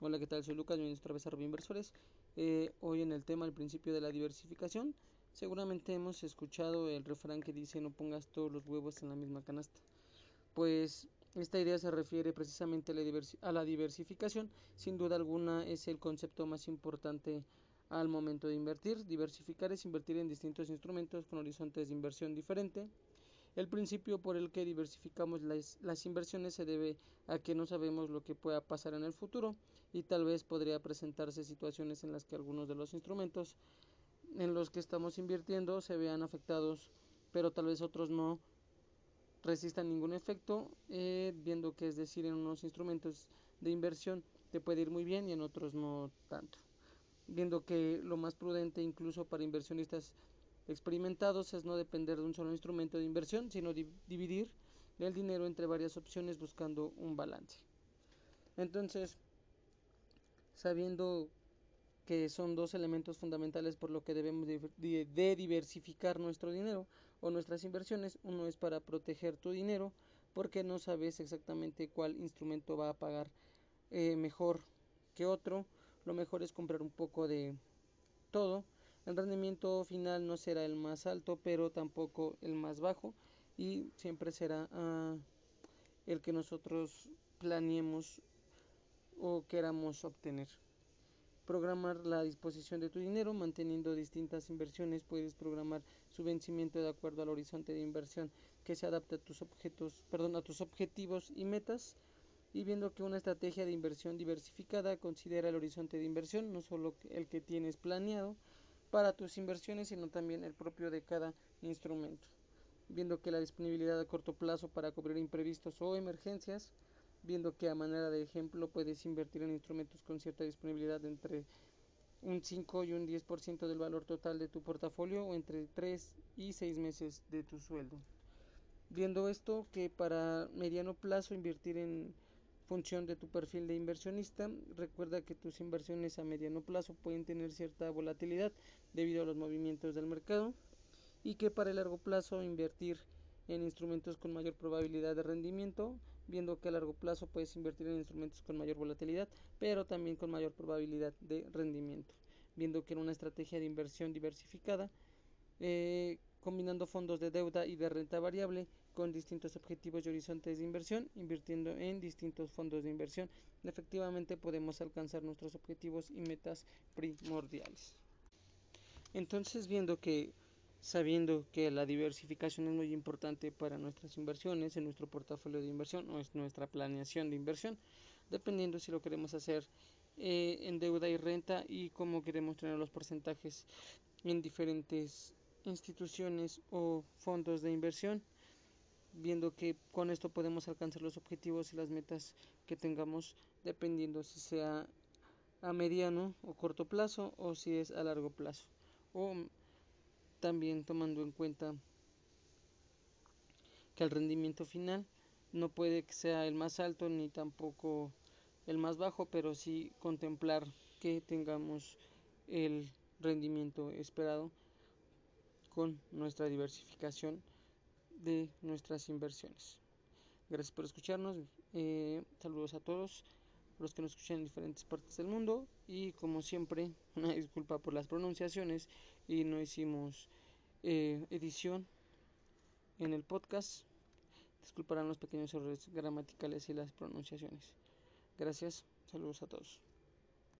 Hola, ¿qué tal? Soy Lucas, bienvenidos otra vez a Inversores. Eh, hoy en el tema, el principio de la diversificación. Seguramente hemos escuchado el refrán que dice no pongas todos los huevos en la misma canasta. Pues esta idea se refiere precisamente a la, a la diversificación. Sin duda alguna es el concepto más importante al momento de invertir. Diversificar es invertir en distintos instrumentos con horizontes de inversión diferente el principio por el que diversificamos las, inversiones se debe a que no sabemos lo que pueda pasar en el futuro y tal vez podría presentarse situaciones en las que algunos de los instrumentos en los que estamos invirtiendo se vean afectados, pero tal vez otros no resistan ningún efecto, eh, viendo que es decir, en unos instrumentos de inversión te puede ir muy bien y en otros no tanto. Viendo que lo más prudente incluso para inversionistas experimentados es no depender de un solo instrumento de inversión, sino dividir el dinero entre varias opciones buscando un balance. Entonces, sabiendo que son dos elementos fundamentales por lo que debemos de, diversificar nuestro dinero o nuestras inversiones, uno es para proteger tu dinero porque no sabes exactamente cuál instrumento va a pagar eh, mejor que otro, lo mejor es comprar un poco de todo el rendimiento final no será el más alto, pero tampoco el más bajo y siempre será ah, el que nosotros planeemos o queramos obtener. Programar la disposición de tu dinero manteniendo distintas inversiones. Puedes programar su vencimiento de acuerdo al horizonte de inversión que se adapte a tus a tus objetivos y metas. Y viendo que una estrategia de inversión diversificada considera el horizonte de inversión, no solo el que tienes planeado, para tus inversiones, sino también el propio de cada instrumento. Viendo que la disponibilidad a corto plazo para cubrir imprevistos o emergencias, viendo que a manera de ejemplo puedes invertir en instrumentos con cierta disponibilidad entre un 5 y un 10% del valor total de tu portafolio o entre 3 y 6 meses de tu sueldo. Viendo esto que para mediano plazo invertir en función de tu perfil de inversionista. Recuerda que tus inversiones a mediano plazo pueden tener cierta volatilidad debido a los movimientos del mercado y que para el largo plazo invertir en instrumentos con mayor probabilidad de rendimiento, viendo que a largo plazo puedes invertir en instrumentos con mayor volatilidad, pero también con mayor probabilidad de rendimiento, viendo que en una estrategia de inversión diversificada, eh, combinando fondos de deuda y de renta variable, con distintos objetivos y horizontes de inversión, invirtiendo en distintos fondos de inversión, efectivamente podemos alcanzar nuestros objetivos y metas primordiales. Entonces, viendo que sabiendo que la diversificación es muy importante para nuestras inversiones, en nuestro portafolio de inversión o es nuestra planeación de inversión, dependiendo si lo queremos hacer eh, en deuda y renta y cómo queremos tener los porcentajes en diferentes instituciones o fondos de inversión viendo que con esto podemos alcanzar los objetivos y las metas que tengamos dependiendo si sea a mediano o corto plazo o si es a largo plazo. O también tomando en cuenta que el rendimiento final no puede que sea el más alto ni tampoco el más bajo pero sí contemplar que tengamos el rendimiento esperado con nuestra diversificación de nuestras inversiones. Gracias por escucharnos. Eh, saludos a todos los que nos escuchan en diferentes partes del mundo. Y como siempre, una disculpa por las pronunciaciones y no hicimos eh, edición en el podcast. Disculparán los pequeños errores gramaticales y las pronunciaciones. Gracias. Saludos a todos.